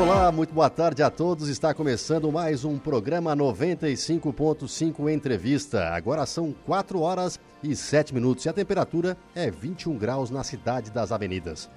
Olá, muito boa tarde a todos. Está começando mais um programa 95.5 Entrevista. Agora são 4 horas e 7 minutos e a temperatura é 21 graus na cidade das avenidas.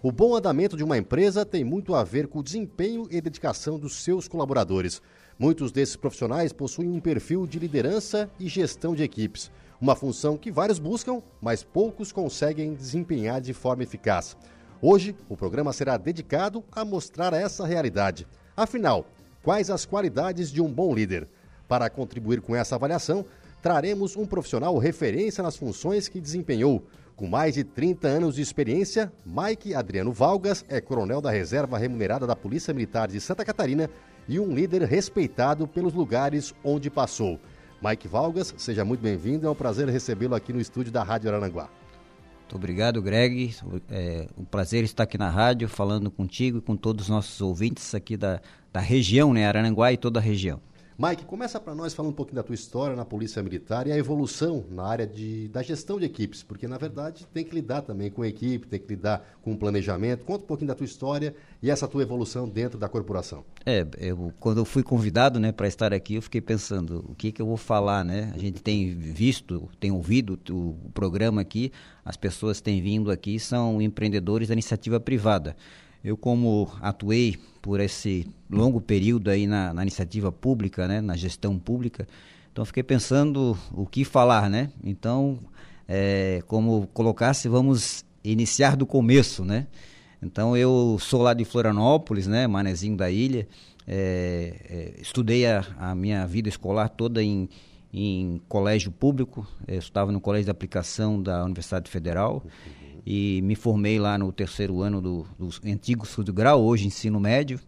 O bom andamento de uma empresa tem muito a ver com o desempenho e dedicação dos seus colaboradores. Muitos desses profissionais possuem um perfil de liderança e gestão de equipes, uma função que vários buscam, mas poucos conseguem desempenhar de forma eficaz. Hoje, o programa será dedicado a mostrar essa realidade. Afinal, quais as qualidades de um bom líder? Para contribuir com essa avaliação, traremos um profissional referência nas funções que desempenhou. Com mais de 30 anos de experiência, Mike Adriano Valgas é coronel da Reserva Remunerada da Polícia Militar de Santa Catarina e um líder respeitado pelos lugares onde passou. Mike Valgas, seja muito bem-vindo, é um prazer recebê-lo aqui no estúdio da Rádio Arananguá. Muito obrigado, Greg. É um prazer estar aqui na rádio falando contigo e com todos os nossos ouvintes aqui da, da região, né, Arananguá e toda a região. Mike, começa para nós falando um pouquinho da tua história na Polícia Militar e a evolução na área de, da gestão de equipes, porque na verdade tem que lidar também com a equipe, tem que lidar com o planejamento. Conta um pouquinho da tua história e essa tua evolução dentro da corporação. É, eu, quando eu fui convidado né, para estar aqui, eu fiquei pensando o que, que eu vou falar. Né? A gente tem visto, tem ouvido o, programa aqui, as pessoas têm vindo aqui, são empreendedores da iniciativa privada. Eu, como atuei por esse longo período aí na, na, iniciativa pública, né, na gestão pública, então fiquei pensando o que falar, né? Então, é, como colocasse, vamos iniciar do começo, né? Então, eu sou lá de Florianópolis, né, manezinho da ilha, é, é, estudei a, a, minha vida escolar toda em, em colégio público, eu estava no colégio de aplicação da Universidade Federal, e me formei lá no terceiro ano do, do antigo estudo grau, hoje ensino médio.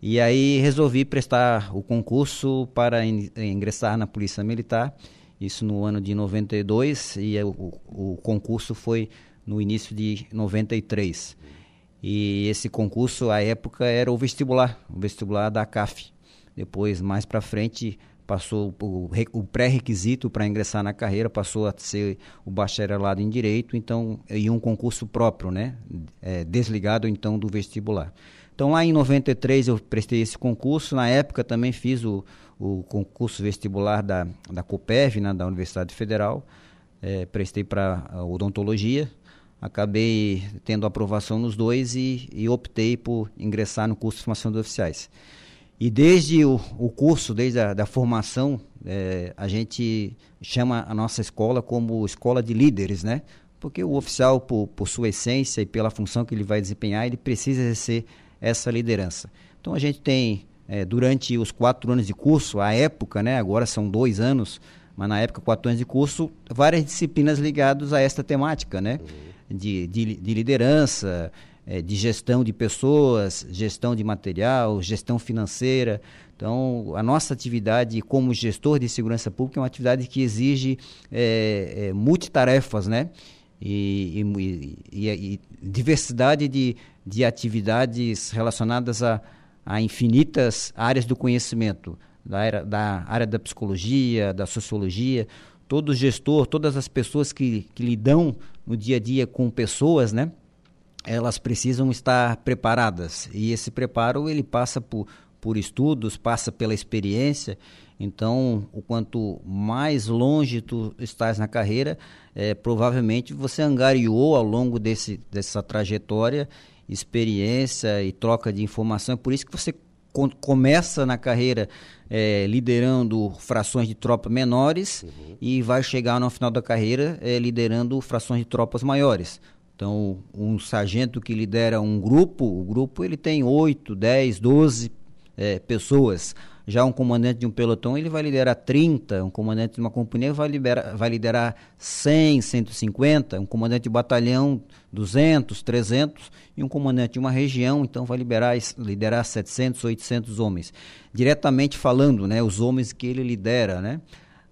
E aí resolvi prestar o concurso para in, ingressar na Polícia Militar, isso no ano de 92, e o, o concurso foi no início de 93. E esse concurso, à época, era o vestibular, o vestibular da CAF. Depois, mais para frente, passou o, o pré-requisito para ingressar na carreira passou a ser o bacharelado em direito, então e um concurso próprio, né, é, desligado então do vestibular. Então lá em 93 eu prestei esse concurso, na época também fiz o, o concurso vestibular da, da COPEV, né, da Universidade Federal, é, prestei para odontologia, acabei tendo aprovação nos dois e, e optei por ingressar no curso de formação de oficiais. E desde o, o curso, desde a da formação, é, a gente chama a nossa escola como escola de líderes, né? Porque o oficial, por, por sua essência e pela função que ele vai desempenhar, ele precisa exercer essa liderança. Então a gente tem, é, durante os quatro anos de curso, a época, né? Agora são dois anos, mas na época, quatro anos de curso, várias disciplinas ligadas a esta temática, né? De, de, de liderança, é, de gestão de pessoas, gestão de material, gestão financeira. Então, a nossa atividade como gestor de segurança pública é uma atividade que exige é, é, multitarefas, né? E, e, e, e, diversidade de, de atividades relacionadas a, a infinitas áreas do conhecimento, da, era, da área da psicologia, da sociologia. Todo gestor, todas as pessoas que, que lidam no dia a dia com pessoas, né? Elas precisam estar preparadas e esse preparo ele passa por, por estudos, passa pela experiência. Então, o quanto mais longe tu estás na carreira, é, provavelmente você angariou ao longo desse, dessa trajetória experiência e troca de informação. É por isso que você começa na carreira é, liderando frações de tropa menores uhum. e vai chegar no final da carreira é, liderando frações de tropas maiores. Então, um sargento que lidera um grupo, o grupo ele tem 8, 10, 12 é, pessoas. Já um comandante de um pelotão, ele vai liderar 30, um comandante de uma companhia vai, liberar, vai liderar 100, 150, um comandante de batalhão 200, 300 e um comandante de uma região, então vai liberar, liderar 700, 800 homens. Diretamente falando, né, os homens que ele lidera, né?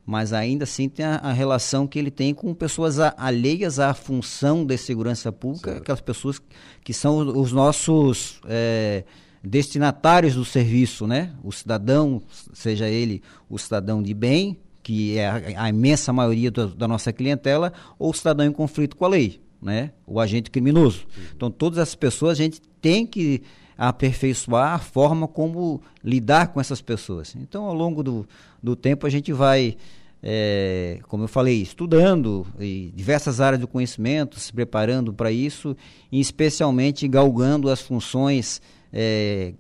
Mas ainda assim tem a, a, relação que ele tem com pessoas a, alheias à função de segurança pública, certo. aquelas pessoas que são os nossos é, destinatários do serviço, né? O cidadão, seja ele o cidadão de bem, que é a, a imensa maioria do, da nossa clientela, ou o cidadão em conflito com a lei, né? O agente criminoso. Uhum. Então, todas essas pessoas a gente tem que aperfeiçoar a forma como lidar com essas pessoas. Então, ao longo do, do tempo, a gente vai, é, como eu falei, estudando diversas áreas do conhecimento, se preparando para isso, e especialmente galgando as funções é,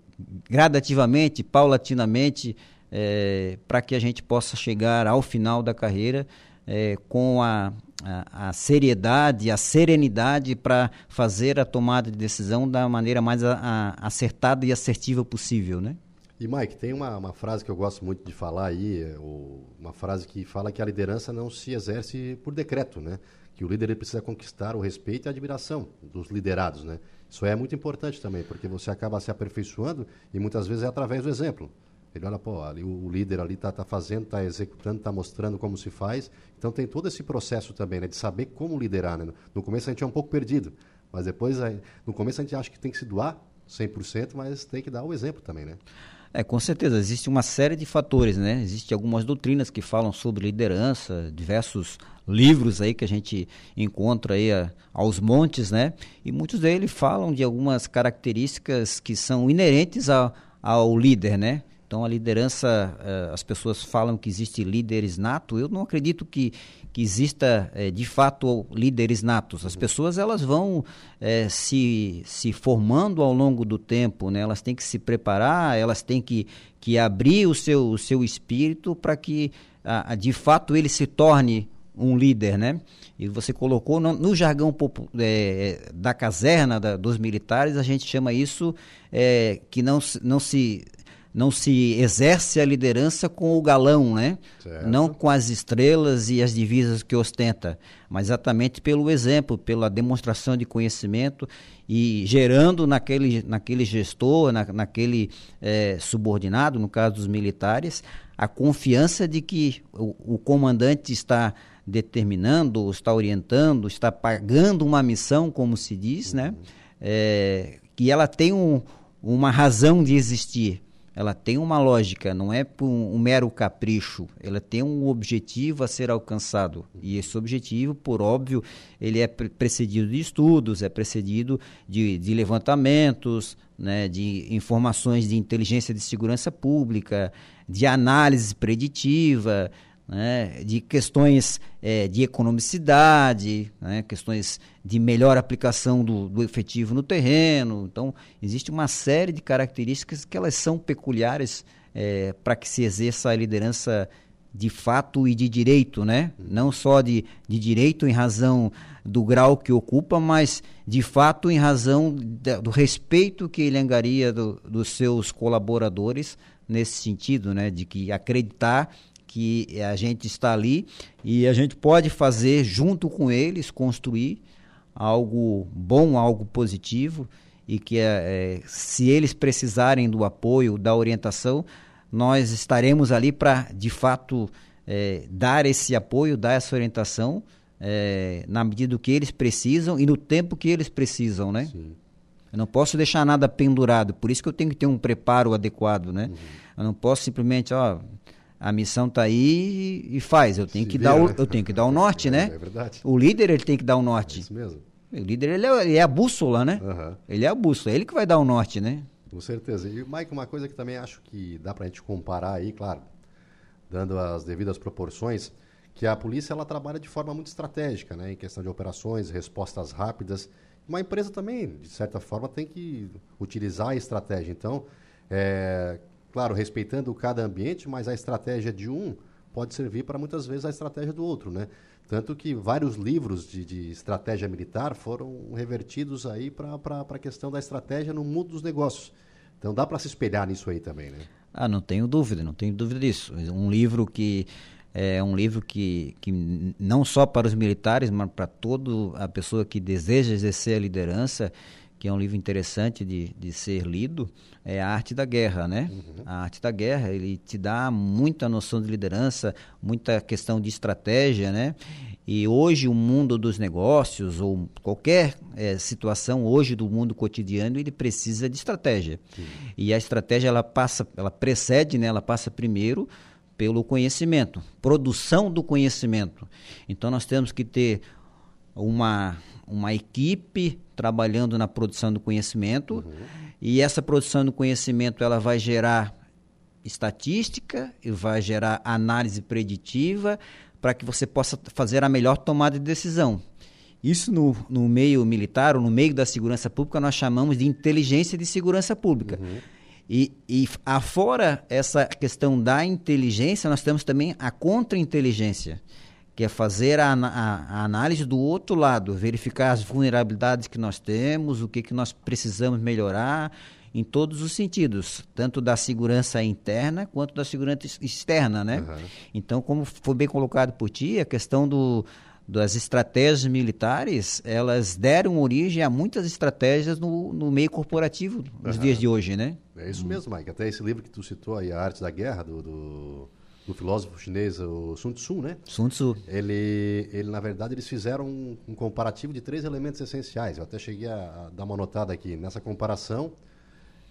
gradativamente, paulatinamente, é, para que a gente possa chegar ao final da carreira é, com a, a, seriedade, a serenidade para fazer a tomada de decisão da maneira mais a, a, acertada e assertiva possível, né? E Mike, tem uma, uma, frase que eu gosto muito de falar aí, uma frase que fala que a liderança não se exerce por decreto, né? Que o líder precisa conquistar o respeito e a admiração dos liderados, né? Isso é muito importante também, porque você acaba se aperfeiçoando e muitas vezes é através do exemplo. Ele olha, pô, ali, o, líder ali está tá fazendo, está executando, está mostrando como se faz. Então tem todo esse processo também, né, de saber como liderar. Né? No começo a gente é um pouco perdido, mas depois, no começo a gente acha que tem que se doar 100%, mas tem que dar o exemplo também, né? É, com certeza, existe uma série de fatores, né? Existem algumas doutrinas que falam sobre liderança, diversos livros aí que a gente encontra aí a, aos montes, né? E muitos deles falam de algumas características que são inerentes a, ao líder, né? Então a liderança, eh, as pessoas falam que existe líderes nato. Eu não acredito que, que exista eh, de fato líderes natos. As pessoas elas vão é, se, se formando ao longo do tempo, né? Elas têm que se preparar, elas têm que, que abrir o seu, o seu espírito para que de fato ele se torne um líder, né? E você colocou no, no jargão é, da caserna da, dos militares, a gente chama isso é, que não, não se não se exerce a liderança com o galão, né? Certo. Não com as estrelas e as divisas que ostenta, mas exatamente pelo exemplo, pela demonstração de conhecimento e gerando naquele, naquele gestor, na, naquele é, subordinado, no caso dos militares, a confiança de que o, o comandante está determinando, está orientando, está pagando uma missão, como se diz, né? uhum. né? É, que ela tem um, uma razão de existir ela tem uma lógica, não é por um, mero capricho, ela tem um objetivo a ser alcançado. E esse objetivo, por óbvio, ele é precedido de estudos, é precedido de, de levantamentos, né, de informações de inteligência de segurança pública, de análise preditiva, né, de questões é, de economicidade, né, questões de melhor aplicação do, do, efetivo no terreno. Então, existe uma série de características que elas são peculiares é, para que se exerça a liderança de fato e de direito, né? Não só de, de direito em razão do grau que ocupa, mas de fato em razão do respeito que ele angaria do, dos seus colaboradores nesse sentido, né? De que acreditar que a gente está ali e a gente pode fazer junto com eles, construir algo bom, algo positivo e que é, se eles precisarem do apoio, da orientação, nós estaremos ali para, de fato, é, dar esse apoio, dar essa orientação é, na medida do que eles precisam e no tempo que eles precisam, né? Sim. Eu não posso deixar nada pendurado, por isso que eu tenho que ter um preparo adequado, né? Uhum. Eu não posso simplesmente, ó, a missão está aí e faz. Eu tenho Se que vira, dar o, né? eu tenho que dar o norte, né? É verdade. O líder ele tem que dar o norte. É isso mesmo. O líder ele é, ele é a bússola, né? Uhum. Ele é a bússola, é ele que vai dar o norte, né? Com certeza. E Mike, uma coisa que também acho que dá para a gente comparar aí, claro, dando as devidas proporções, que a polícia ela trabalha de forma muito estratégica, né? Em questão de operações, respostas rápidas. Uma empresa também, de certa forma, tem que utilizar a estratégia. Então, é, Claro, respeitando cada ambiente, mas a estratégia de um pode servir para muitas vezes a estratégia do outro, né? Tanto que vários livros de, de estratégia militar foram revertidos aí para a questão da estratégia no mundo dos negócios. Então dá para se espelhar nisso aí também, né? Ah, não tenho dúvida, não tenho dúvida disso. Um livro que é um livro que, que não só para os militares, mas para toda a pessoa que deseja exercer a liderança, que é um livro interessante de, de ser lido, é A Arte da Guerra, né? Uhum. A Arte da Guerra, ele te dá muita noção de liderança, muita questão de estratégia, né? E hoje o mundo dos negócios ou qualquer é, situação hoje do mundo cotidiano ele precisa de estratégia. Sim. E a estratégia ela passa, ela precede, né? Ela passa primeiro pelo conhecimento, produção do conhecimento. Então nós temos que ter uma uma equipe trabalhando na produção do conhecimento uhum. e essa produção do conhecimento ela vai gerar estatística e vai gerar análise preditiva para que você possa fazer a melhor tomada de decisão. Isso no, no meio militar ou no meio da segurança pública nós chamamos de inteligência de segurança pública. Uhum. E, e afora essa questão da inteligência, nós temos também a contra-inteligência que é fazer a, a, a, análise do outro lado, verificar as vulnerabilidades que nós temos, o que, que nós precisamos melhorar em todos os sentidos, tanto da segurança interna quanto da segurança externa, né? Uhum. Então, como foi bem colocado por ti, a questão do, das estratégias militares, elas deram origem a muitas estratégias no, no meio corporativo nos uhum. dias de hoje, né? É isso mesmo, Mike. Até esse livro que tu citou aí, A Arte da Guerra, do, do do filósofo chinês, o Sun Tzu, né? Sun Tzu. Ele, ele na verdade, eles fizeram um, um comparativo de três elementos essenciais. Eu até cheguei a, a dar uma notada aqui. Nessa comparação,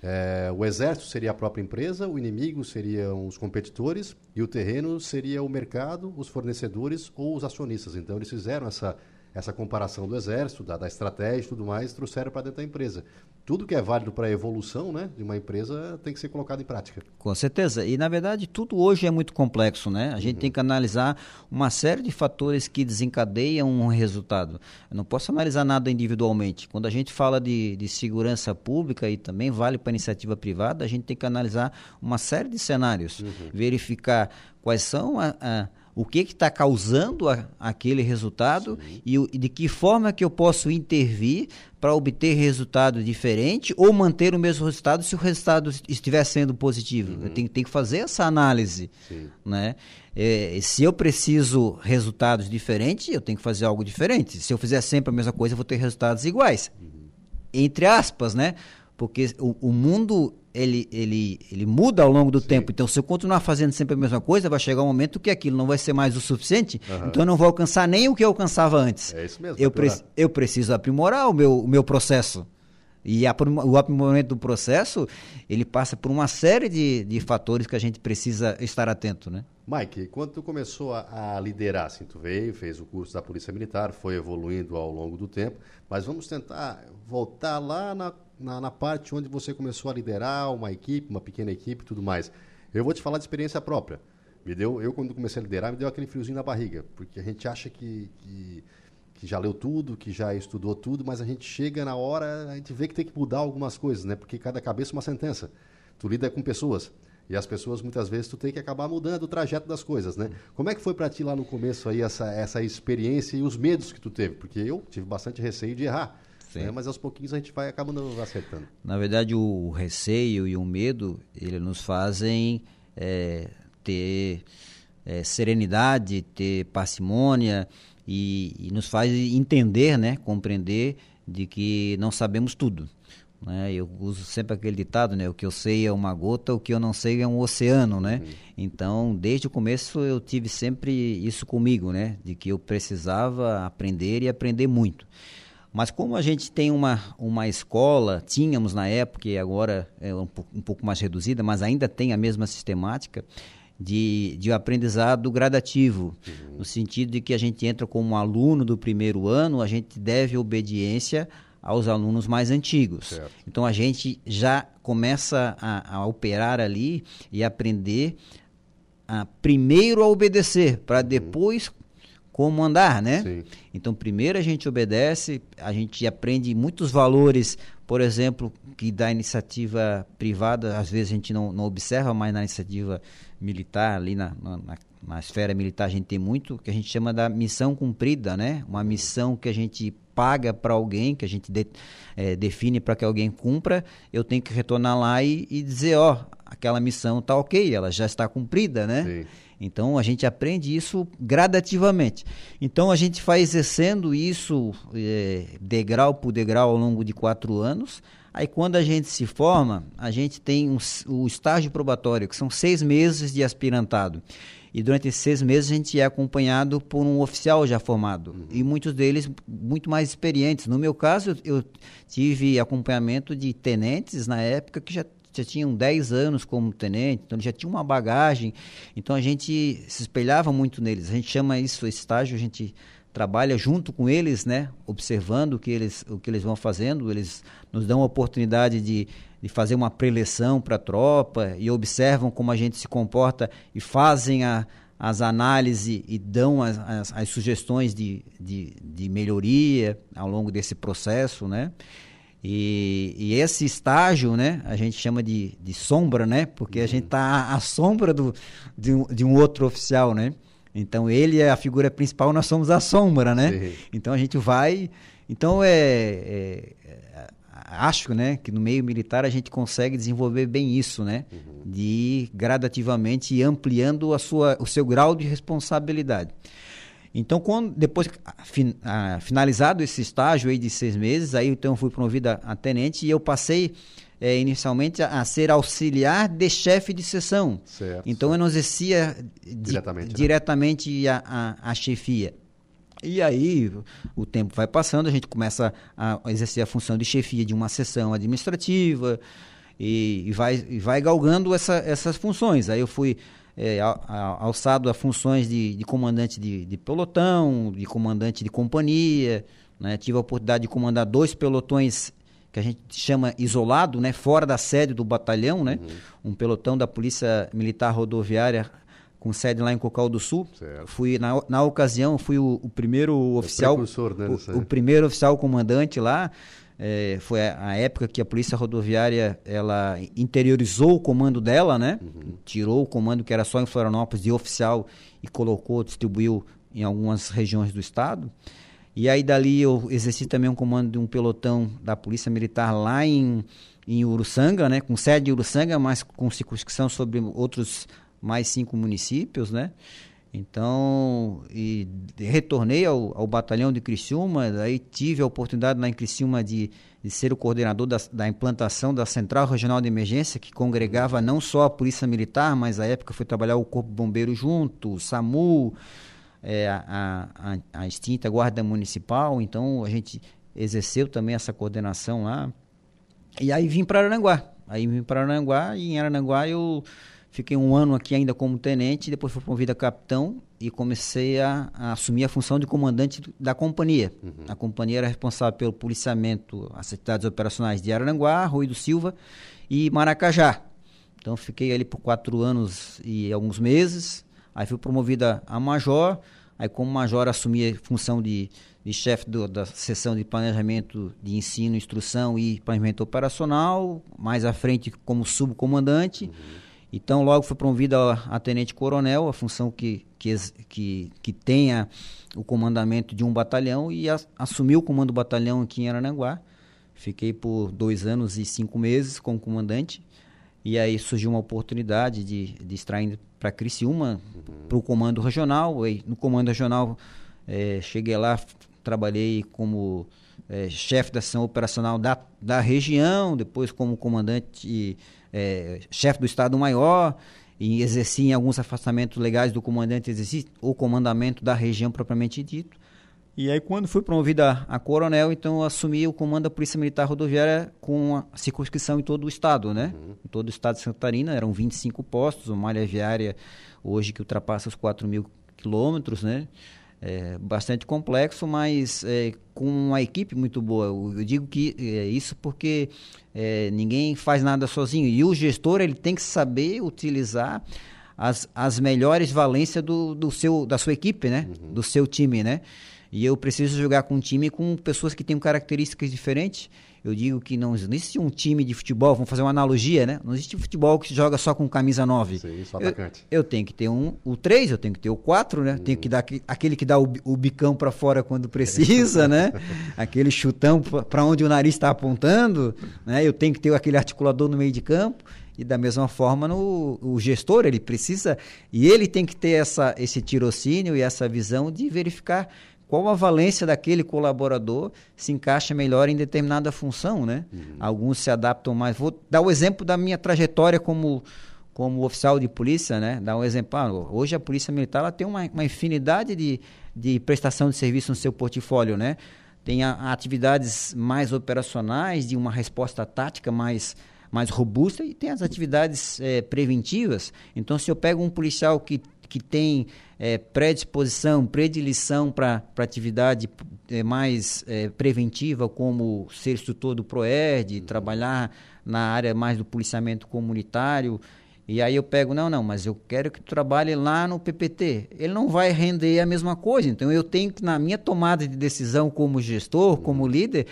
é, o exército seria a própria empresa, o inimigo seriam os competidores e o terreno seria o mercado, os fornecedores ou os acionistas. Então, eles fizeram essa essa comparação do exército, da, da estratégia e tudo mais, trouxeram para dentro da empresa. Tudo que é válido para a evolução né, de uma empresa tem que ser colocado em prática. Com certeza. E, na verdade, tudo hoje é muito complexo. Né? A gente uhum. tem que analisar uma série de fatores que desencadeiam um resultado. Eu não posso analisar nada individualmente. Quando a gente fala de, de segurança pública e também vale para a iniciativa privada, a gente tem que analisar uma série de cenários, uhum. verificar quais são a, a o que está causando a, aquele resultado e, e, de que forma que eu posso intervir para obter resultado diferente ou manter o mesmo resultado se o resultado estiver sendo positivo. Uhum. Eu tenho, tenho, que fazer essa análise. Né? É, se eu preciso resultados diferentes, eu tenho que fazer algo diferente. Se eu fizer sempre a mesma coisa, eu vou ter resultados iguais. Uhum. Entre aspas, né? Porque o, o mundo ele, ele, ele muda ao longo do Sim. tempo. Então, se eu continuar fazendo sempre a mesma coisa, vai chegar um momento que aquilo não vai ser mais o suficiente, uhum. então eu não vou alcançar nem o que eu alcançava antes. É isso mesmo. Eu, pre eu preciso aprimorar o meu, o meu processo. E a, o aprimoramento do processo, ele passa por uma série de, de fatores que a gente precisa estar atento, né? Mike, quando tu começou a, a, liderar, assim, tu veio, fez o curso da Polícia Militar, foi evoluindo ao longo do tempo, mas vamos tentar voltar lá na na, na parte onde você começou a liderar uma equipe, uma pequena equipe e tudo mais. Eu vou te falar de experiência própria. Me deu, eu quando comecei a liderar, me deu aquele friozinho na barriga, porque a gente acha que, que, que, já leu tudo, que já estudou tudo, mas a gente chega na hora, a gente vê que tem que mudar algumas coisas, né? Porque cada cabeça é uma sentença. Tu lida com pessoas. E as pessoas, muitas vezes, tu tem que acabar mudando o trajeto das coisas, né? Como é que foi para ti lá no começo aí essa, essa experiência e os medos que tu teve? Porque eu tive bastante receio de errar. Né? Mas aos pouquinhos a gente vai acabando acertando. Na verdade, o receio e o medo, ele nos fazem é, ter é, serenidade, ter parcimônia e, e, nos faz entender, né, compreender de que não sabemos tudo. Né? Eu uso sempre aquele ditado, né? O que eu sei é uma gota, o que eu não sei é um oceano, né? Uhum. Então, desde o começo eu tive sempre isso comigo, né? De que eu precisava aprender e aprender muito. Mas como a gente tem uma, uma escola, tínhamos na época e agora é um, um pouco mais reduzida, mas ainda tem a mesma sistemática, de, de aprendizado gradativo, uhum. no sentido de que a gente entra como aluno do primeiro ano, a gente deve obediência aos alunos mais antigos. Certo. Então a gente já começa a, a operar ali e aprender a, primeiro a obedecer, para uhum. Como andar, né? Sim. Então, primeiro a gente obedece, a gente aprende muitos valores, por exemplo, que da iniciativa privada, às vezes a gente não, não observa, mas na iniciativa militar, ali na, na, na esfera militar, a gente tem muito que a gente chama da missão cumprida, né? Uma missão que a gente paga para alguém, que a gente de, é, define para que alguém cumpra, eu tenho que retornar lá e, e dizer, ó, aquela missão está ok, ela já está cumprida, né? Sim. Então a gente aprende isso gradativamente. Então a gente vai exercendo isso é, degrau por degrau ao longo de quatro anos. Aí quando a gente se forma, a gente tem um, o estágio probatório, que são seis meses de aspirantado. E durante esses seis meses a gente é acompanhado por um oficial já formado. Uhum. E muitos deles muito mais experientes. No meu caso, eu tive acompanhamento de tenentes na época que já já tinham 10 anos como tenente, então já tinha uma bagagem. Então a gente se espelhava muito neles. A gente chama isso estágio, a gente trabalha junto com eles, né, observando o que eles, o que eles vão fazendo. Eles nos dão a oportunidade de, de fazer uma preleção para a tropa e observam como a gente se comporta e fazem a, as análises e dão as, as, as sugestões de, de, de melhoria ao longo desse processo, né? E, e, esse estágio, né, a gente chama de, de sombra, né, porque a gente está à sombra do, de, um, de um outro oficial, né. Então ele é a figura principal, nós somos a sombra, né. Sim. Então a gente vai, então é, é, é, acho, né, que no meio militar a gente consegue desenvolver bem isso, né, uhum. de gradativamente ampliando a sua, o seu grau de responsabilidade. Então, quando, depois fin, finalizado esse estágio aí de seis meses, aí então eu fui promovido a, a tenente e eu passei é, inicialmente a, a, ser auxiliar de chefe de sessão. Certo, então eu não exercia diretamente, né? diretamente a, a, a chefia. E aí o tempo vai passando, a gente começa a exercer a função de chefia de uma sessão administrativa e, e vai, e vai galgando essa, essas funções. Aí eu fui é, alçado a funções de, de comandante de, de, pelotão, de comandante de companhia. Né? Tive a oportunidade de comandar dois pelotões que a gente chama isolado, né? fora da sede do batalhão, né? Uhum. um pelotão da Polícia Militar Rodoviária com sede lá em Cocal do Sul. Certo. Fui na, na ocasião fui o, o primeiro é oficial, né, o, o, primeiro oficial comandante lá. É, foi a, a, época que a polícia rodoviária ela interiorizou o comando dela, né? Uhum. Tirou o comando que era só em Florianópolis de oficial e colocou, distribuiu em algumas regiões do estado. E aí dali eu exerci também um comando de um pelotão da polícia militar lá em, em Uruçanga, né? Com sede em Uruçanga, mas com circunscrição sobre outros mais cinco municípios, né? Então, e retornei ao, ao, batalhão de Criciúma, daí tive a oportunidade lá em Criciúma de, de ser o coordenador da, da, implantação da Central Regional de Emergência, que congregava não só a Polícia Militar, mas à época foi trabalhar o Corpo Bombeiro junto, o SAMU, é, a, a, a extinta Guarda Municipal, então a gente exerceu também essa coordenação lá. E aí vim para Aranguá. Aí vim para Aranguá e em Aranguá eu Fiquei um ano aqui ainda como tenente, depois fui promovido a capitão e comecei a, a, assumir a função de comandante da companhia. Uhum. A companhia era responsável pelo policiamento, as atividades operacionais de Araranguá, Rui do Silva e Maracajá. Então fiquei ali por quatro anos e alguns meses. Aí fui promovida a major. Aí como major assumi a função de, de chefe do, da seção de planejamento de ensino, instrução e planejamento operacional. Mais à frente como subcomandante. Uhum então, logo fui promovido a, a tenente-coronel, a função que, que, que, que tenha o comandamento de um batalhão e a, assumi o comando do batalhão aqui em Arananguá. Fiquei por dois anos e cinco meses como comandante. E aí surgiu uma oportunidade de, de indo para Criciúma, uhum. para o comando regional. E no comando regional, é, cheguei lá, trabalhei como é, chefe da ação operacional da, da região, depois como comandante é, chefe do Estado-Maior e exercia em alguns afastamentos legais do comandante, exercia o comandamento da região propriamente dito. E aí, quando fui promovido a, a coronel, então assumi o comando da Polícia Militar Rodoviária com a circunscrição em todo o estado, né? Uhum. Em todo o estado de Santa Catarina, eram 25 postos, uma malha viária hoje que ultrapassa os 4 mil quilômetros, né? É, bastante complexo, mas é, com uma equipe muito boa. Eu, digo que é isso porque é, ninguém faz nada sozinho e o gestor ele tem que saber utilizar as, as melhores valências do, do seu, da sua equipe, né? Uhum. Do seu time, né? E eu preciso jogar com um time com pessoas que têm características diferentes eu digo que não existe um time de futebol, vamos fazer uma analogia, né? Não existe futebol que se joga só com camisa 9. Sim, só atacante. Eu, eu tenho que ter um, o 3, eu tenho que ter o 4, né? Hum. Tenho que dar aquele que dá o, o bicão para fora quando precisa, né? Aquele chutão para onde o nariz está apontando, né? Eu tenho que ter aquele articulador no meio de campo. E da mesma forma, no, o gestor, ele precisa, e ele tem que ter essa, esse tirocínio e essa visão de verificar qual a valência daquele colaborador se encaixa melhor em determinada função, né? Uhum. Alguns se adaptam mais. Vou dar o exemplo da minha trajetória como como oficial de polícia, né? Dar um exemplo. Ah, hoje a polícia militar ela tem uma, uma infinidade de, de prestação de serviço no seu portfólio, né? Tem a, a atividades mais operacionais, de uma resposta tática mais mais robusta e tem as atividades é, preventivas. Então, se eu pego um policial que, que tem é, predisposição, predileção para atividade é, mais é, preventiva, como ser instrutor do PROERD, uhum. trabalhar na área mais do policiamento comunitário, e aí eu pego, não, não, mas eu quero que tu trabalhe lá no PPT. Ele não vai render a mesma coisa. Então eu tenho que, na minha tomada de decisão como gestor, como líder,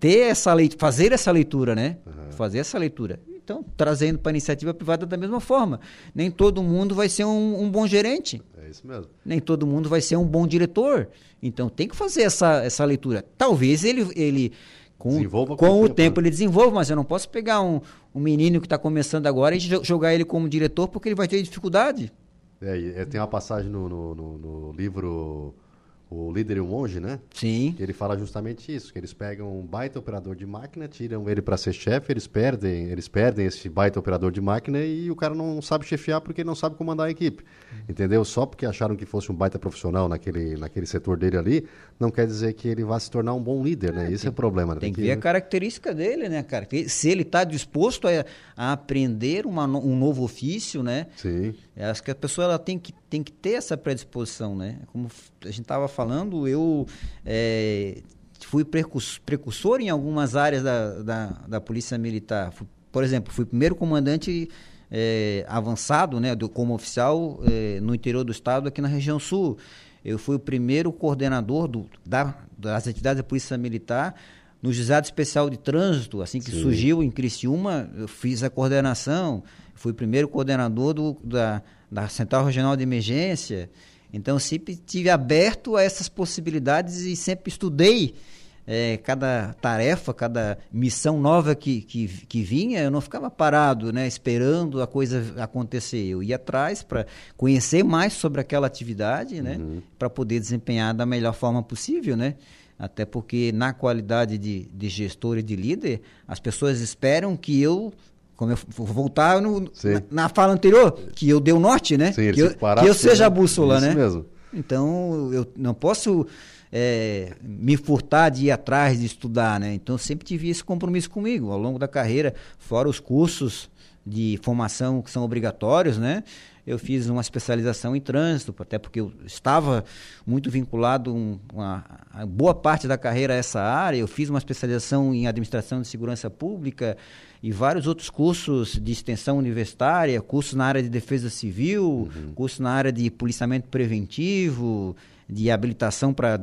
ter essa leitura, fazer essa leitura, né? Uhum. Fazer essa leitura. Então, trazendo para a iniciativa privada da mesma forma. Nem todo mundo vai ser um, um, bom gerente. É isso mesmo. Nem todo mundo vai ser um bom diretor. Então, tem que fazer essa, essa leitura. Talvez ele, ele com, com, com, o tempo, tempo né? ele desenvolva, mas eu não posso pegar um, um menino que está começando agora e jogar ele como diretor porque ele vai ter dificuldade. É, tem uma passagem no, no, no, no livro o líder e o monge, né? Sim. Ele fala justamente isso, que eles pegam um baita operador de máquina, tiram ele para ser chefe, eles perdem, eles perdem esse baita operador de máquina e o cara não sabe chefiar porque ele não sabe comandar a equipe. Entendeu? Só porque acharam que fosse um baita profissional naquele, naquele setor dele ali, não quer dizer que ele vá se tornar um bom líder, né? É, Esse tem, é o problema. Né? Tem que ver a característica dele, né, cara? Se ele está disposto a, a aprender uma, um novo ofício, né? Sim. Acho que a pessoa ela tem que, tem que ter essa predisposição, né? Como a gente estava falando, eu é, fui precursor em algumas áreas da, da, da Polícia Militar. Por exemplo, fui primeiro comandante é, avançado, né, do, como oficial é, no interior do estado, aqui na região sul. Eu fui o primeiro coordenador do, da, das atividades da Polícia Militar no Juizado Especial de Trânsito, assim que Sim. surgiu em Criciúma, eu fiz a coordenação, fui o primeiro coordenador do, da, da Central Regional de Emergência, então, sempre tive aberto a essas possibilidades e sempre estudei é, cada tarefa, cada missão nova que, que, que, vinha, eu não ficava parado, né, esperando a coisa acontecer. Eu ia atrás para conhecer mais sobre aquela atividade, né, uhum. para poder desempenhar da melhor forma possível, né. Até porque na qualidade de, de gestor e de líder, as pessoas esperam que eu como eu vou voltar no, na, na, fala anterior, que eu dei o norte, né? Sim, que, eu, que eu seja a bússola, né? Mesmo. Então, eu não posso é, me furtar de ir atrás de estudar, né? Então, sempre tive esse compromisso comigo ao longo da carreira, fora os cursos de formação que são obrigatórios, né? Eu fiz uma especialização em trânsito, até porque eu estava muito vinculado um, uma, a boa parte da carreira a essa área. Eu fiz uma especialização em administração de segurança pública, e vários outros cursos de extensão universitária, cursos na área de defesa civil, uhum. cursos na área de policiamento preventivo, de habilitação para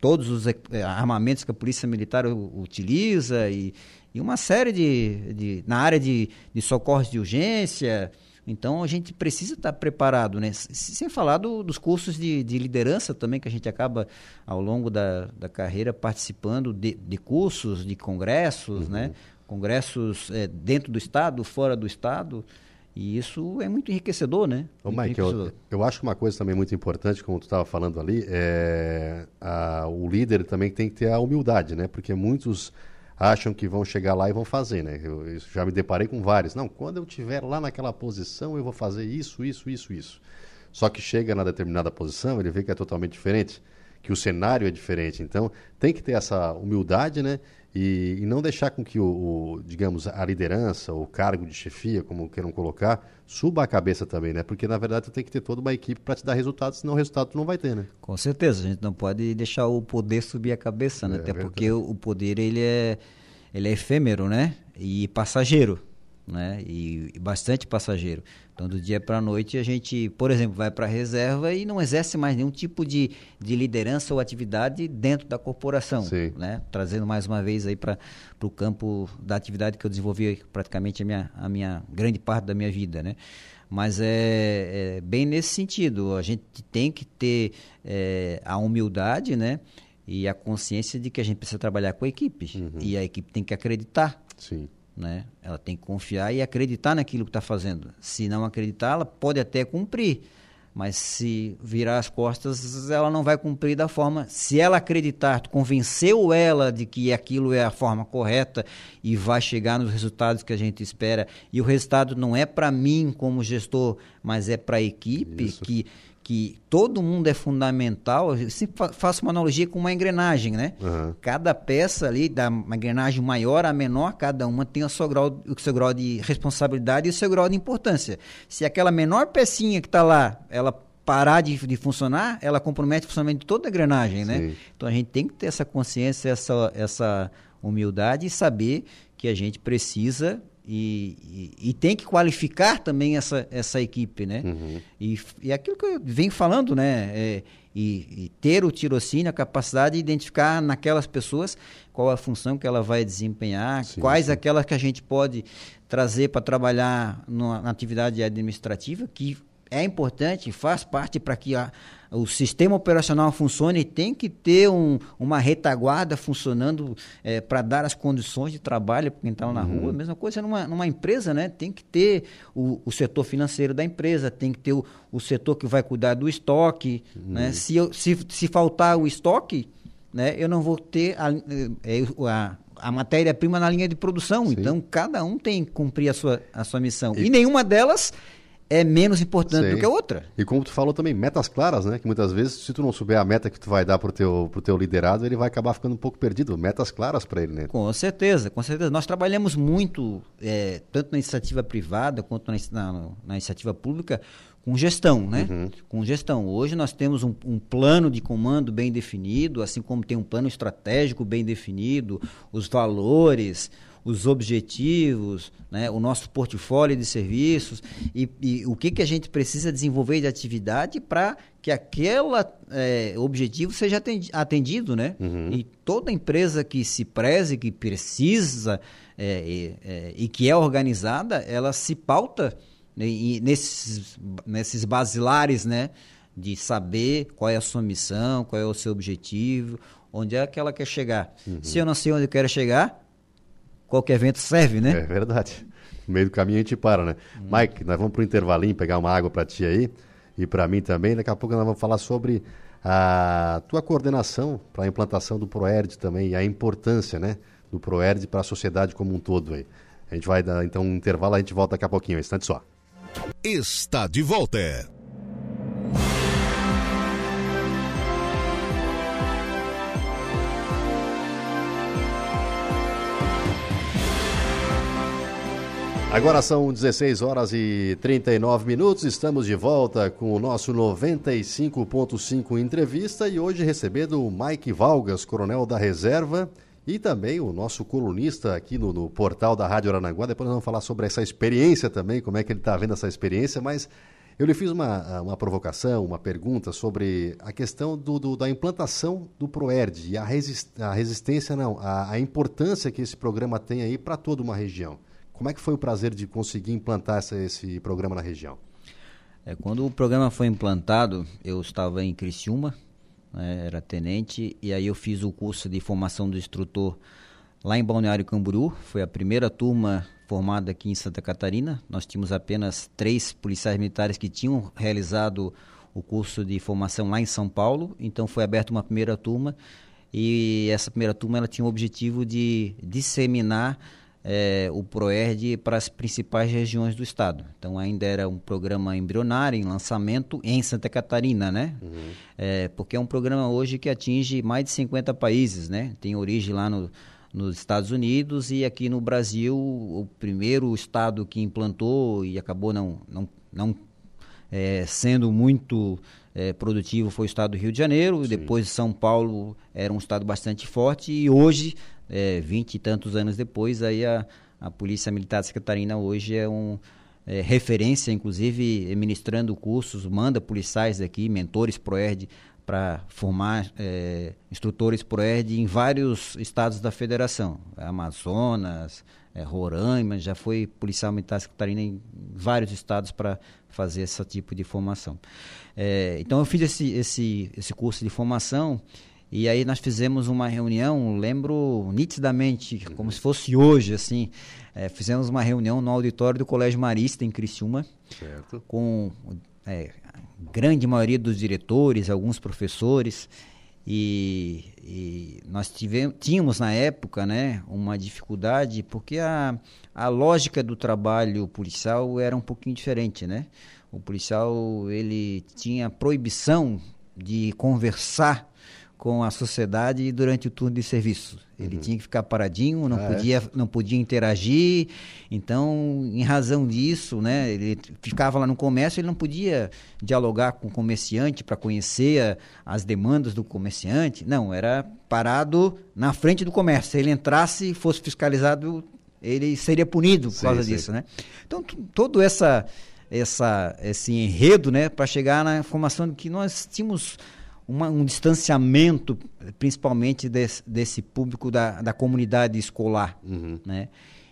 todos os armamentos que a polícia militar utiliza e, e uma série de, de na área de, de socorros de urgência. Então a gente precisa estar preparado, né? Sem falar do, dos cursos de, de, liderança também, que a gente acaba ao longo da, da carreira participando de, de cursos, de congressos, uhum. né? congressos é, dentro do Estado, fora do Estado. E isso é muito enriquecedor, né? Ô, Mike. Eu, eu, acho que uma coisa também muito importante, como tu estava falando ali, é a, o líder também tem que ter a humildade, né? Porque muitos acham que vão chegar lá e vão fazer, né? Eu, eu já me deparei com vários. Não, quando eu estiver lá naquela posição, eu vou fazer isso, isso, isso, isso. Só que chega na determinada posição, ele vê que é totalmente diferente, que o cenário é diferente. Então, tem que ter essa humildade, né? E, e, não deixar com que o, o, digamos, a liderança, o cargo de chefia, como queiram colocar, suba a cabeça também, né? Porque na verdade tu tem que ter toda uma equipe para te dar resultado, senão o resultado tu não vai ter, né? Com certeza, a gente não pode deixar o poder subir a cabeça, né? É, Até porque o, o poder ele é ele é efêmero, né? E passageiro né? E, e bastante passageiro. Então, do dia para a noite, a gente, por exemplo, vai para a reserva e não exerce mais nenhum tipo de, de liderança ou atividade dentro da corporação, Sim. né? Trazendo mais uma vez aí para o campo da atividade que eu desenvolvi praticamente a minha, a minha grande parte da minha vida, né? Mas é, é bem nesse sentido. A gente tem que ter é, a humildade, né? E a consciência de que a gente precisa trabalhar com a equipe. Uhum. E a equipe tem que acreditar. Sim né? Ela tem que confiar e acreditar naquilo que está fazendo. Se não acreditar, ela pode até cumprir, mas se virar as costas, ela não vai cumprir da forma. Se ela acreditar, tu convenceu ela de que aquilo é a forma correta e vai chegar nos resultados que a gente espera. E o resultado não é para mim como gestor, mas é para a equipe Isso. que que todo mundo é fundamental. Eu sempre faço uma analogia com uma engrenagem, né? Uhum. Cada peça ali, da engrenagem maior a menor, cada uma tem o seu, grau, o seu grau de responsabilidade e o seu grau de importância. Se aquela menor pecinha que está lá, ela parar de, de, funcionar, ela compromete o funcionamento de toda a engrenagem, né? Sim. né? Então a gente tem que ter essa consciência, essa, essa humildade e saber que a gente precisa e, e, e, tem que qualificar também essa, essa equipe, né? Uhum. E, e aquilo que eu venho falando, né? É, e, e, ter o tirocínio, a capacidade de identificar naquelas pessoas qual a função que ela vai desempenhar, sim, quais sim. aquelas que a gente pode trazer para trabalhar numa, na atividade administrativa, que é importante, faz parte para que a, o sistema operacional funcione, tem que ter um, uma retaguarda funcionando é, para dar as condições de trabalho para quem está na uhum. rua. Mesma coisa numa, numa empresa, né? Tem que ter o, o setor financeiro da empresa, tem que ter o, o setor que vai cuidar do estoque. Uhum. Né? Se, eu, se, se faltar o estoque, né, eu não vou ter a, é, a, a matéria-prima na linha de produção. Sim. Então, cada um tem que cumprir a sua, a sua missão. E, e nenhuma delas é menos importante Sim. do que a outra. E como tu falou também, metas claras, né? Que muitas vezes, se tu não souber a meta que tu vai dar pro teu, pro teu liderado, ele vai acabar ficando um pouco perdido. Metas claras para ele, né? Com certeza, com certeza. Nós trabalhamos muito, é, tanto na iniciativa privada quanto na, na, na iniciativa pública, com gestão, né? Uhum. Com gestão. Hoje nós temos um, um, plano de comando bem definido, assim como tem um plano estratégico bem definido, os valores, os objetivos, né, o nosso portfólio de serviços e, e, o que, que a gente precisa desenvolver de atividade para que aquele é, objetivo seja atendido, né? Uhum. E toda empresa que se preze, que precisa é, é, e que é organizada, ela se pauta né, nesses, nesses basilares, né? De saber qual é a sua missão, qual é o seu objetivo, onde é que ela quer chegar. Uhum. Se eu não sei onde eu quero chegar, qualquer evento serve, né? É verdade. No meio do caminho a gente para, né? Hum. Mike, nós vamos para o intervalinho pegar uma água para ti aí e para mim também. Daqui a pouco nós vamos falar sobre a tua coordenação para a implantação do ProERD também e a importância, né, do ProERD para a sociedade como um todo aí. A gente vai dar então um intervalo, a gente volta daqui a pouquinho, um instante só. Está de volta. Agora são 16 horas e 39 minutos. Estamos de volta com o nosso 95.5 entrevista e hoje recebendo o Mike Valgas, coronel da reserva, e também o nosso colunista aqui no, no portal da Rádio Aranaguá. Depois nós vamos falar sobre essa experiência também, como é que ele está vendo essa experiência, mas eu lhe fiz uma, uma provocação, uma pergunta sobre a questão do, do da implantação do ProERD e a, resist, a resistência, não, a, a importância que esse programa tem aí para toda uma região. Como é que foi o prazer de conseguir implantar essa, esse programa na região? É, quando o programa foi implantado, eu estava em Criciúma, né, era tenente, e aí eu fiz o curso de formação do instrutor lá em Balneário Camboriú. Foi a primeira turma formada aqui em Santa Catarina. Nós tínhamos apenas três policiais militares que tinham realizado o curso de formação lá em São Paulo, então foi aberta uma primeira turma e essa primeira turma ela tinha o objetivo de disseminar é, o ProERD para as principais regiões do estado. Então ainda era um programa embrionário em lançamento em Santa Catarina, né? Uhum. É, porque é um programa hoje que atinge mais de 50 países, né? Tem origem lá no, nos Estados Unidos e aqui no Brasil o primeiro estado que implantou e acabou não, não, não é, sendo muito é, produtivo foi o estado do Rio de Janeiro, Sim. depois São Paulo era um estado bastante forte e hoje é, 20 e tantos anos depois, aí a, a Polícia Militar de Catarina hoje é um é, referência, inclusive ministrando cursos, manda policiais aqui, mentores ProERD, para formar é, instrutores ProERD em vários estados da federação, Amazonas, é, Roraima, já foi policial militar Catarina em vários estados para fazer esse tipo de formação. É, então eu fiz esse, esse, esse curso de formação E aí nós fizemos uma reunião, lembro nitidamente, como se fosse hoje, assim, é, fizemos uma reunião no auditório do Colégio Marista, em Criciúma, certo. com é, a grande maioria dos diretores, alguns professores, e, e nós tivemos, tínhamos na época né, uma dificuldade, porque a, a lógica do trabalho policial era um pouquinho diferente, né? O policial ele tinha proibição de conversar com a sociedade durante o turno de serviço. Ele uhum. tinha que ficar paradinho, não, ah, é? podia, é? não podia interagir. Então, em razão disso, né, ele ficava lá no comércio, ele não podia dialogar com o comerciante para conhecer a, as demandas do comerciante. Não, era parado na frente do comércio. Se ele entrasse e fosse fiscalizado, ele seria punido por sim, causa sim. disso, né? Então, todo essa essa esse enredo, né, para chegar na informação de que nós tínhamos uma, um distanciamento, principalmente desse, desse público da, da comunidade escolar, uhum. né?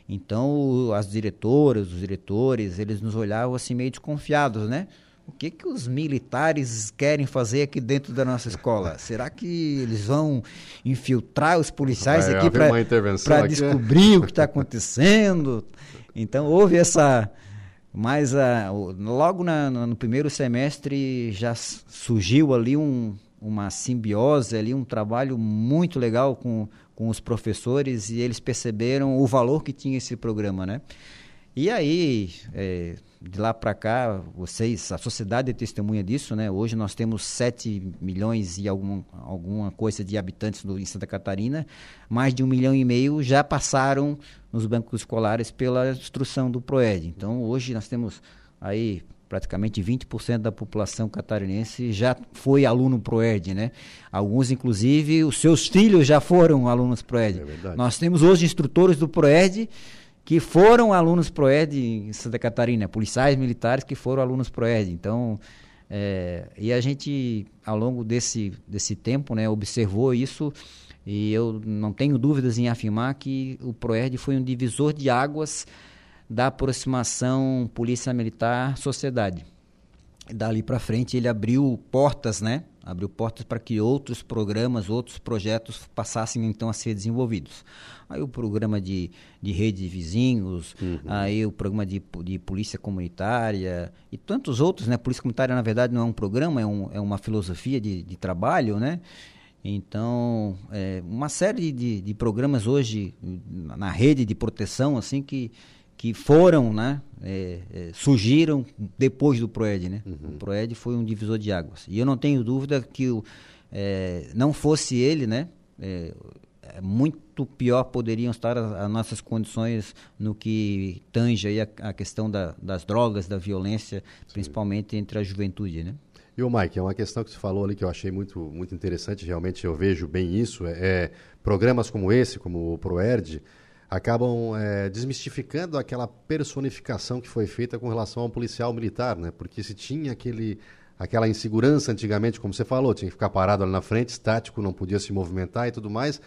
Então, as diretoras, os diretores, eles nos olhavam assim meio desconfiados, né? O que que os militares querem fazer aqui dentro da nossa escola? Será que eles vão infiltrar os policiais Vai aqui para descobrir o que está acontecendo? Então, houve essa mas uh, logo na, no, primeiro semestre já surgiu ali um, uma simbiose ali, um trabalho muito legal com, com os professores e eles perceberam o valor que tinha esse programa, né? E aí, é, de lá para cá, vocês, a sociedade é testemunha disso, né? Hoje nós temos 7 milhões e algum, alguma coisa de habitantes no, em Santa Catarina, mais de um milhão e meio já passaram nos bancos escolares pela instrução do PROED. Então, hoje nós temos aí praticamente 20% da população catarinense já foi aluno ProERD, né? Alguns, inclusive, os seus filhos já foram alunos ProERD. É Nós temos hoje instrutores do ProERD que foram alunos ProERD em Santa Catarina, policiais militares que foram alunos ProERD. Então, é, e a gente, ao longo desse, desse tempo, né, observou isso e eu não tenho dúvidas em afirmar que o ProERD foi um divisor de águas da aproximação polícia militar sociedade. Dali para frente ele abriu portas, né? Abriu portas para que outros programas, outros projetos passassem então a ser desenvolvidos. Aí o programa de, de rede de vizinhos, uhum. aí o programa de, de polícia comunitária e tantos outros, né? Polícia comunitária na verdade não é um programa, é, um, é uma filosofia de, de trabalho, né? Então, é, uma série de, de programas hoje na rede de proteção, assim, que, que foram, né, é, é, surgiram depois do Proed, né? Uhum. O Proed foi um divisor de águas. E eu não tenho dúvida que o, é, não fosse ele, né, é, é, muito pior poderiam estar as, as, nossas condições no que tange aí a, a questão da, das drogas, da violência, Sim. principalmente entre a juventude, né? E o Mike, é uma questão que você falou ali que eu achei muito, muito interessante, realmente eu vejo bem isso, é, é programas como esse, como o ProERD, acabam é, desmistificando aquela personificação que foi feita com relação ao policial militar, né? Porque se tinha aquele aquela insegurança antigamente, como você falou, tinha que ficar parado ali na frente, estático, não podia se movimentar e tudo mais.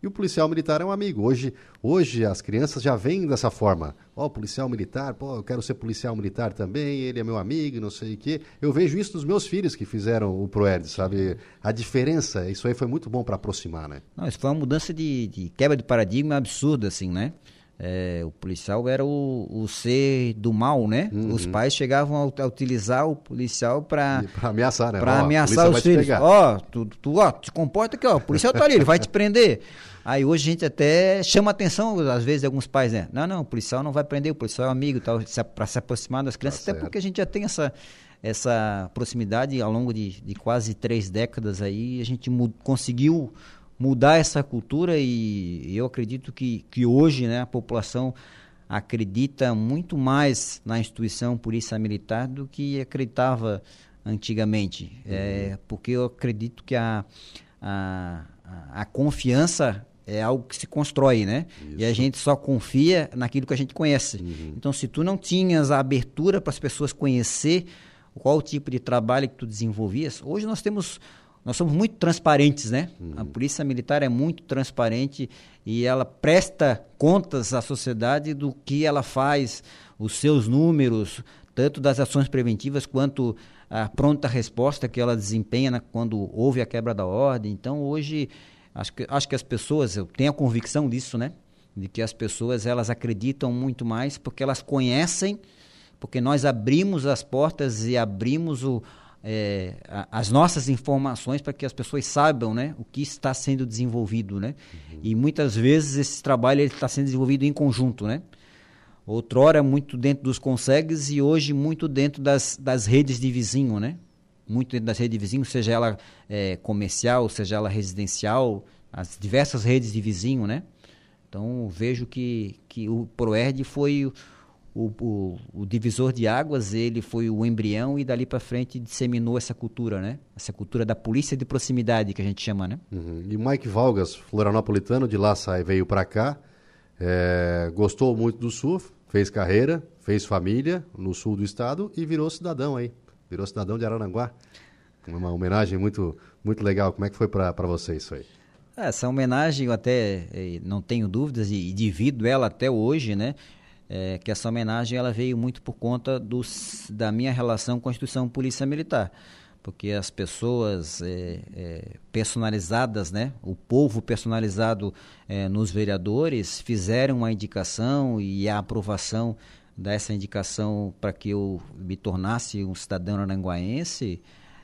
E o policial militar é um amigo. Hoje, hoje as crianças já vêm dessa forma. Ó, oh, policial militar, pô, eu quero ser policial militar também, ele é meu amigo, não sei o quê. Eu vejo isso nos meus filhos que fizeram o ProERD, sabe? A diferença, isso aí foi muito bom para aproximar, né? Não, isso foi uma mudança de, de quebra de paradigma absurda, assim, né? É, o policial era o, o, ser do mal, né? Uhum. Os pais chegavam a, a, utilizar o policial para ameaçar, né? Para ameaçar os filhos. Ó, oh, tu, tu ó, te comporta aqui, ó, o policial tá ali, ele vai te prender. Aí hoje a gente até chama atenção, às vezes, de alguns pais, né? Não, não, o policial não vai prender, o policial é amigo, tal, para se aproximar das crianças, tá até porque a gente já tem essa, essa proximidade ao longo de, de quase três décadas aí, a gente conseguiu mudar essa cultura e eu acredito que, que hoje né, a população acredita muito mais na instituição polícia militar do que acreditava antigamente. Uhum. É, porque eu acredito que a, a, a confiança é algo que se constrói, né? Isso. E a gente só confia naquilo que a gente conhece. Uhum. Então, se tu não tinhas a abertura para as pessoas conhecer qual o tipo de trabalho que tu desenvolvias, hoje nós temos nós somos muito transparentes, né? Uhum. A polícia militar é muito transparente e ela presta contas à sociedade do que ela faz, os seus números, tanto das ações preventivas quanto a pronta resposta que ela desempenha quando houve a quebra da ordem. Então, hoje, acho que, acho que as pessoas, eu tenho a convicção disso, né? De que as pessoas, elas acreditam muito mais porque elas conhecem, porque nós abrimos as portas e abrimos o, é, as nossas informações para que as pessoas saibam né, o que está sendo desenvolvido. Né? Uhum. E muitas vezes esse trabalho está sendo desenvolvido em conjunto. Né? Outrora muito dentro dos consegues e hoje muito dentro das, das redes de vizinho. Né? Muito dentro das redes de vizinho, seja ela é, comercial, seja ela residencial, as diversas redes de vizinho. Né? Então vejo que, que o ProERD foi o, o, o, divisor de águas, ele foi o embrião e dali para frente disseminou essa cultura, né? Essa cultura da polícia de proximidade que a gente chama, né? Uhum. E Mike Valgas, florianopolitano, de lá sai, veio para cá, é, gostou muito do sul, fez carreira, fez família no sul do estado e virou cidadão aí, virou cidadão de Araranguá. Uma homenagem muito, muito legal. Como é que foi para você isso aí? Essa homenagem eu até eh, não tenho dúvidas e, e divido ela até hoje, né? É, que essa homenagem ela veio muito por conta dos, da minha relação com a instituição Polícia Militar, porque as pessoas é, é, personalizadas, né, o povo personalizado é, nos vereadores fizeram uma indicação e a aprovação dessa indicação para que eu me tornasse um cidadão aranguaense,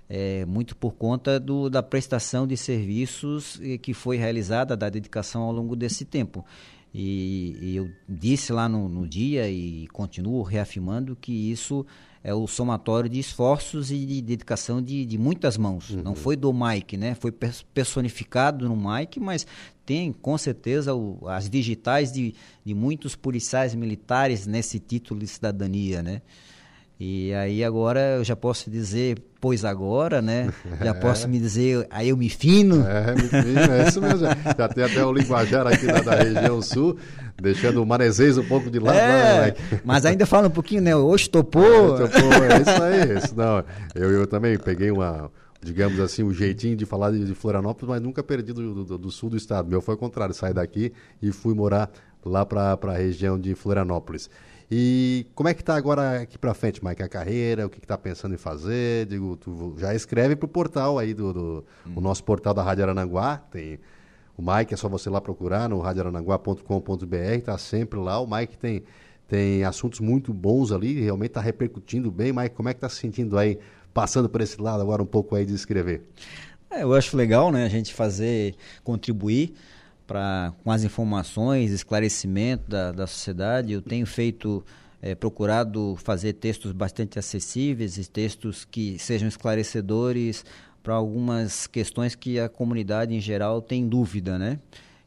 é, muito por conta do, da prestação de serviços que foi realizada, da dedicação ao longo desse tempo. E, e eu disse lá no, no, dia e continuo reafirmando que isso é o somatório de esforços e de dedicação de, de muitas mãos. Uhum. Não foi do Mike, né? Foi personificado no Mike, mas tem com certeza o, as digitais de, de muitos policiais militares nesse título de cidadania, né? E aí agora eu já posso dizer, pois agora, né? Já é. posso me dizer, aí eu me fino. É, me fino, é isso mesmo. Já tem até o linguajar aqui da, da região sul, deixando o maneseis um pouco de lado. É, né? mas ainda fala um pouquinho, né? Hoje topou. É, topou, é isso aí. Isso, não, eu, eu também peguei uma digamos assim, o um jeitinho de falar de, de, Florianópolis, mas nunca perdi do, do, do, sul do estado. Meu foi o contrário, saí daqui e fui morar lá para a região de Florianópolis. E como é que está agora aqui para frente, Mike, a carreira, o que está pensando em fazer? Digo, tu já escreve para o portal aí do, do hum. o nosso portal da Rádio Arananguá, tem o Mike, é só você lá procurar no radioarananguá.com.br, está sempre lá. O Mike tem, tem assuntos muito bons ali, realmente está repercutindo bem. Mike, como é que está se sentindo aí, passando por esse lado agora um pouco aí de escrever? É, eu acho legal, né, a gente fazer, contribuir para com as informações, esclarecimento da, da sociedade. Eu tenho feito, é, procurado fazer textos bastante acessíveis e textos que sejam esclarecedores para algumas questões que a comunidade em geral tem dúvida, né?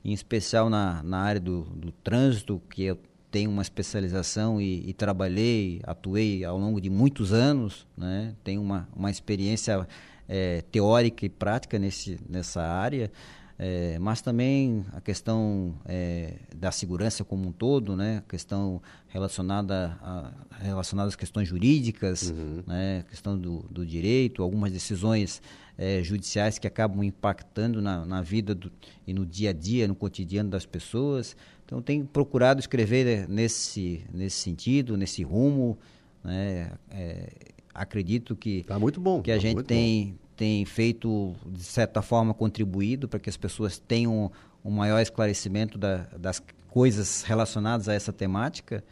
Em especial na, na área do, do trânsito, que eu tenho uma especialização e, e, trabalhei, atuei ao longo de muitos anos, né? Tenho uma, uma experiência é, teórica e prática nesse, nessa área. É, mas também a questão é, da segurança como um todo, né? A questão relacionada, a, relacionada às questões jurídicas, uhum. né? A questão do, do direito, algumas decisões é, judiciais que acabam impactando na, na vida do, e no dia a dia, no cotidiano das pessoas. Então, tenho procurado escrever nesse, nesse sentido, nesse rumo. Né? É, acredito que, tá muito bom, que a tá gente tem, bom tem feito, de certa forma, contribuído para que as pessoas tenham um maior esclarecimento da, das coisas relacionadas a essa temática,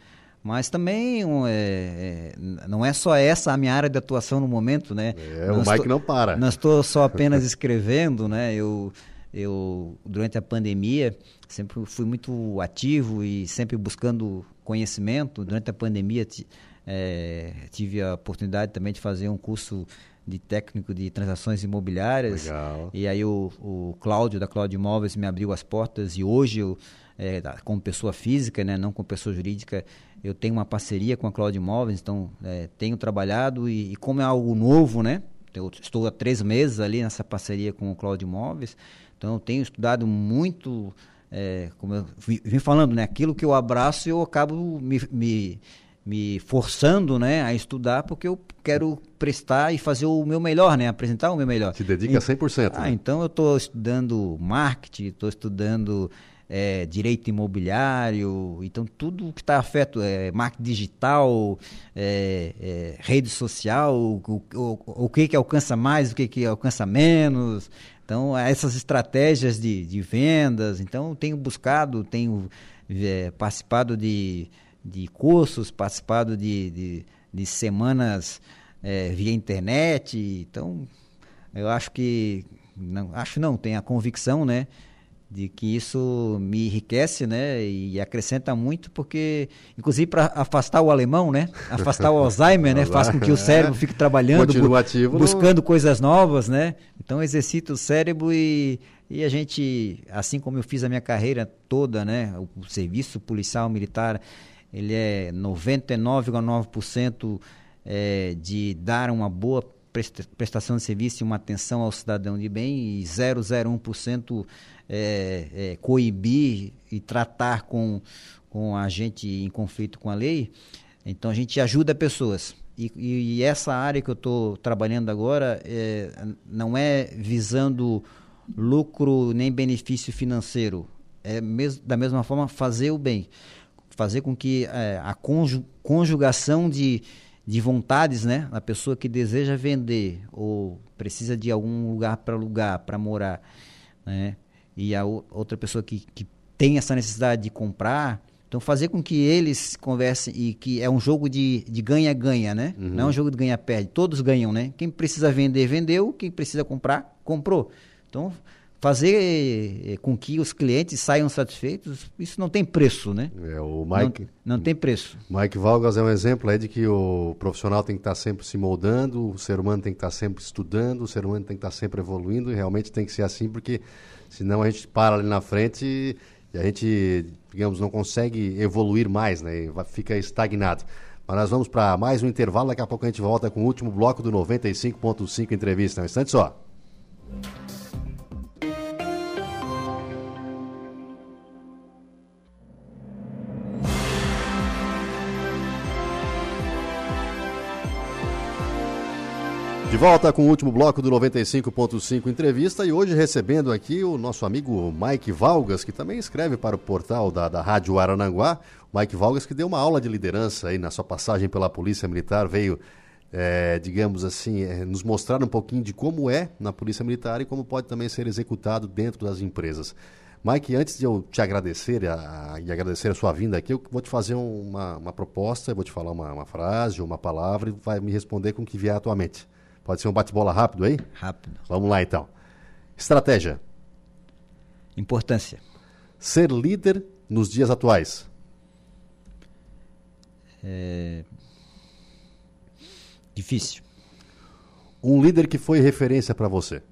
mas também um, é, é, não é só essa a minha área de atuação no momento, né? É, o Mike não para. Não estou só apenas escrevendo, né? Eu, eu, durante a pandemia, sempre fui muito ativo e sempre buscando conhecimento. Durante a pandemia, é, tive a oportunidade também de fazer um curso de técnico de transações imobiliárias. Legal. E aí o, o Cláudio, da Cláudio Imóveis, me abriu as portas e hoje eu, é, como pessoa física, né, não como pessoa jurídica, eu tenho uma parceria com a Cláudio Imóveis, então é, tenho trabalhado e, e, como é algo novo, né, eu estou há três meses ali nessa parceria com o Cláudio Imóveis, então eu tenho estudado muito, é, como eu vim falando, né, aquilo que eu abraço eu acabo me, me me forçando né, a estudar porque eu quero prestar e fazer o meu melhor, né, apresentar o meu melhor. Se dedica 100%. Ah, né? então eu estou estudando marketing, estou estudando é, direito imobiliário, então tudo que está afeto, é, marketing digital, é, é, rede social, o, o, o, que, que alcança mais, o que, que alcança menos. Então, essas estratégias de, de vendas. Então, tenho buscado, tenho é, participado de, de cursos, participado de, de, de semanas é, via internet. Então, eu acho que não, acho não, tenho a convicção, né, de que isso me enriquece, né, e acrescenta muito, porque, inclusive para afastar o alemão, né, afastar o Alzheimer, né, faz com que o cérebro fique trabalhando, bu buscando coisas novas, né, então exercita o cérebro e, e a gente, assim como eu fiz a minha carreira toda, né, o, o serviço policial militar, ele é 99,9% é, de dar uma boa prestação de serviço e uma atenção ao cidadão de bem e 0,01% é, é, coibir e tratar com, com a gente em conflito com a lei. Então a gente ajuda pessoas. E, e essa área que eu estou trabalhando agora é, não é visando lucro nem benefício financeiro. É da mesma forma fazer o bem. Fazer com que é, a conjugação de, de vontades, né? A pessoa que deseja vender ou precisa de algum lugar para alugar, para morar, né? E a outra pessoa que, que tem essa necessidade de comprar, então fazer com que eles conversem e que é um jogo de ganha-ganha, né? Uhum. Não é um jogo de ganha-perde, todos ganham, né? Quem precisa vender, vendeu, quem precisa comprar, comprou. Então fazer eh, com que os clientes saiam satisfeitos, isso não tem preço, né? É, o Mike, não, não tem preço. Mike Valgas é um exemplo aí de que o profissional tem que estar sempre se moldando, o ser humano tem que estar sempre estudando, o ser humano tem que estar sempre evoluindo e realmente tem que ser assim porque senão a gente para ali na frente e, a gente, digamos, não consegue evoluir mais, né? Fica estagnado. Mas nós vamos para mais um intervalo, daqui a pouco a gente volta com o último bloco do 95.5 entrevista. Um instante só. De volta com o último bloco do 95.5 Entrevista e hoje recebendo aqui o nosso amigo Mike Valgas, que também escreve para o portal da, da Rádio Arananguá. Mike Valgas que deu uma aula de liderança aí na sua passagem pela Polícia Militar, veio, é, digamos assim, é, nos mostrar um pouquinho de como é na Polícia Militar e como pode também ser executado dentro das empresas. Mike, antes de eu te agradecer a, e agradecer a sua vinda aqui, eu vou te fazer uma, uma proposta, eu vou te falar uma, uma frase uma palavra e vai me responder com o que vier à tua mente. Pode ser um bate-bola rápido aí? Rápido. Vamos lá então. Estratégia. Importância. Ser líder nos dias atuais. É... Difícil. Um líder que foi referência para você.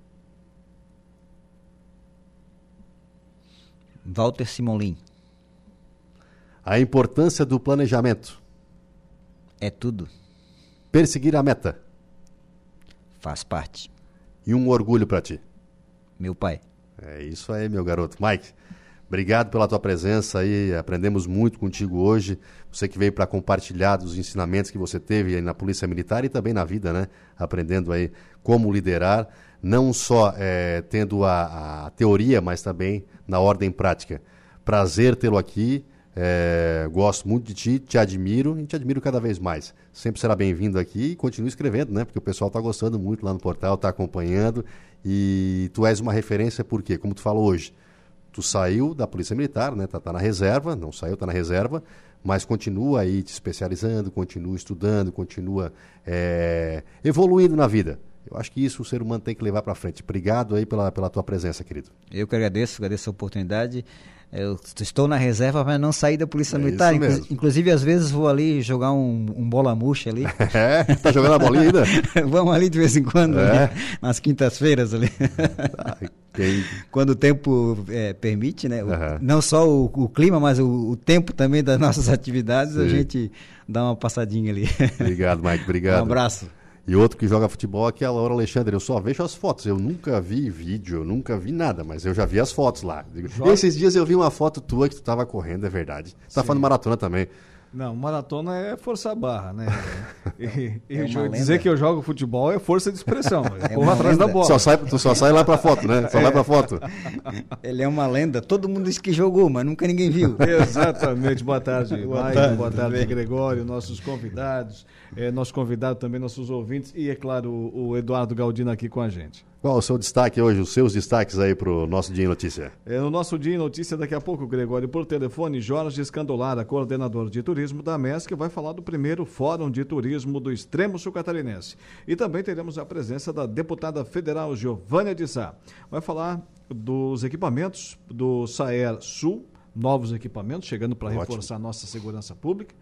Walter Simolim. A importância do planejamento. É tudo. Perseguir a meta. Faz parte. E um orgulho para ti? Meu pai. É isso aí, meu garoto. Mike, obrigado pela tua presença aí. Aprendemos muito contigo hoje. Você que veio para compartilhar dos ensinamentos que você teve aí na Polícia Militar e também na vida, né? Aprendendo aí como liderar, não só é, tendo a, a teoria, mas também na ordem prática. Prazer tê-lo aqui. É, gosto muito de ti, te admiro e te admiro cada vez mais. Sempre será bem-vindo aqui e continue escrevendo, né? Porque o pessoal está gostando muito lá no portal, está acompanhando. E tu és uma referência porque, como tu falou hoje, tu saiu da Polícia Militar, né? Tá, tá na reserva, não saiu, tá na reserva, mas continua aí te especializando, continua estudando, continua é, evoluindo na vida. Eu acho que isso o ser humano tem que levar para frente. Obrigado aí pela, pela tua presença, querido. Eu que agradeço, agradeço a oportunidade. Eu estou na reserva, mas não saí da Polícia é Militar. Inclu inclusive, às vezes vou ali jogar um, um bola murcha ali. É? Tá jogando a bolinha ainda? Vamos ali de vez em quando, é? ali, nas quintas-feiras ali. Ah. Quando o tempo é, permite, né? O, uhum. Não só o, o clima, mas o, o, tempo também das nossas atividades, Sim. a gente dá uma passadinha ali. Obrigado, Mike. Obrigado. Um abraço. E outro que joga futebol aqui é a Laura Alexandre. Eu só vejo as fotos. Eu nunca vi vídeo, eu nunca vi nada, mas eu já vi as fotos lá. Joga... Esses dias eu vi uma foto tua que tu tava correndo, é verdade. Tu tá falando maratona também. Não, maratona é força barra, né? E, e é dizer que eu jogo futebol é força de expressão. É Corro atrás lenda. da bola. Só sai, tu só sai lá pra foto, né? Só é. vai pra foto. Ele é uma lenda. Todo mundo diz que jogou, mas nunca ninguém viu. Exatamente. Boa tarde, boa Mike. Tarde, boa tarde, Gregório, nossos convidados. É, nosso convidado também, nossos ouvintes. E, é claro, o, o Eduardo Galdino aqui com a gente. Qual o seu destaque hoje, os seus destaques aí para o nosso Dia em Notícia? É, no nosso Dia em Notícia, daqui a pouco, Gregório, por telefone, Jorge Escandolara, coordenador de turismo da MESC, vai falar do primeiro Fórum de Turismo do Extremo Sul Catarinense. E também teremos a presença da deputada federal Giovânia de Sá. Vai falar dos equipamentos do Saer Sul, novos equipamentos, chegando para reforçar nossa segurança pública,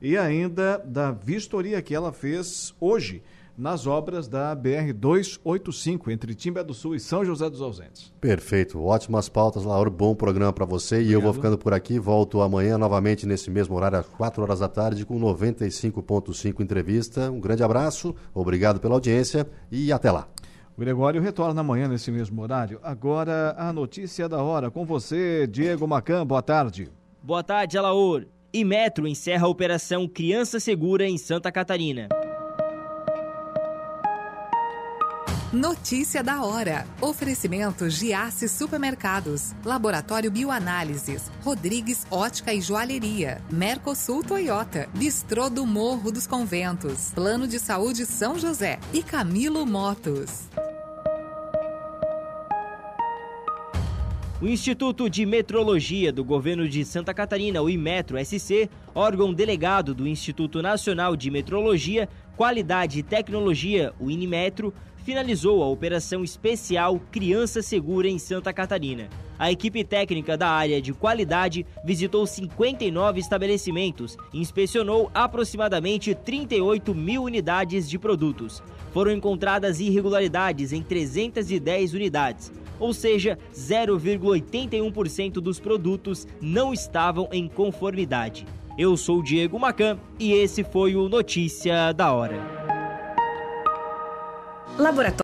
e ainda da vistoria que ela fez hoje nas obras da BR-285, entre Timbé do Sul e São José dos Ausentes. Perfeito, ótimas pautas, Lauro, bom programa para você. Obrigado. E eu vou ficando por aqui, volto amanhã novamente nesse mesmo horário, às 4 horas da tarde, com 95.5 entrevista. Um grande abraço, obrigado pela audiência e até lá. O Gregório retorna amanhã nesse mesmo horário. Agora a notícia da hora com você, Diego Macan. Boa tarde. Boa tarde, Alaor. E Metro encerra a operação Criança Segura em Santa Catarina. Notícia da hora. Oferecimento Giasse Supermercados, Laboratório Bioanálises, Rodrigues Ótica e Joalheria, Mercosul Toyota, Bistrô do Morro dos Conventos, Plano de Saúde São José e Camilo Motos. O Instituto de Metrologia do Governo de Santa Catarina, o Imetro SC, órgão delegado do Instituto Nacional de Metrologia, Qualidade e Tecnologia, o Inimetro, finalizou a operação especial Criança Segura em Santa Catarina. A equipe técnica da área de qualidade visitou 59 estabelecimentos e inspecionou aproximadamente 38 mil unidades de produtos. Foram encontradas irregularidades em 310 unidades, ou seja, 0,81% dos produtos não estavam em conformidade. Eu sou Diego Macan e esse foi o Notícia da Hora. Laboratório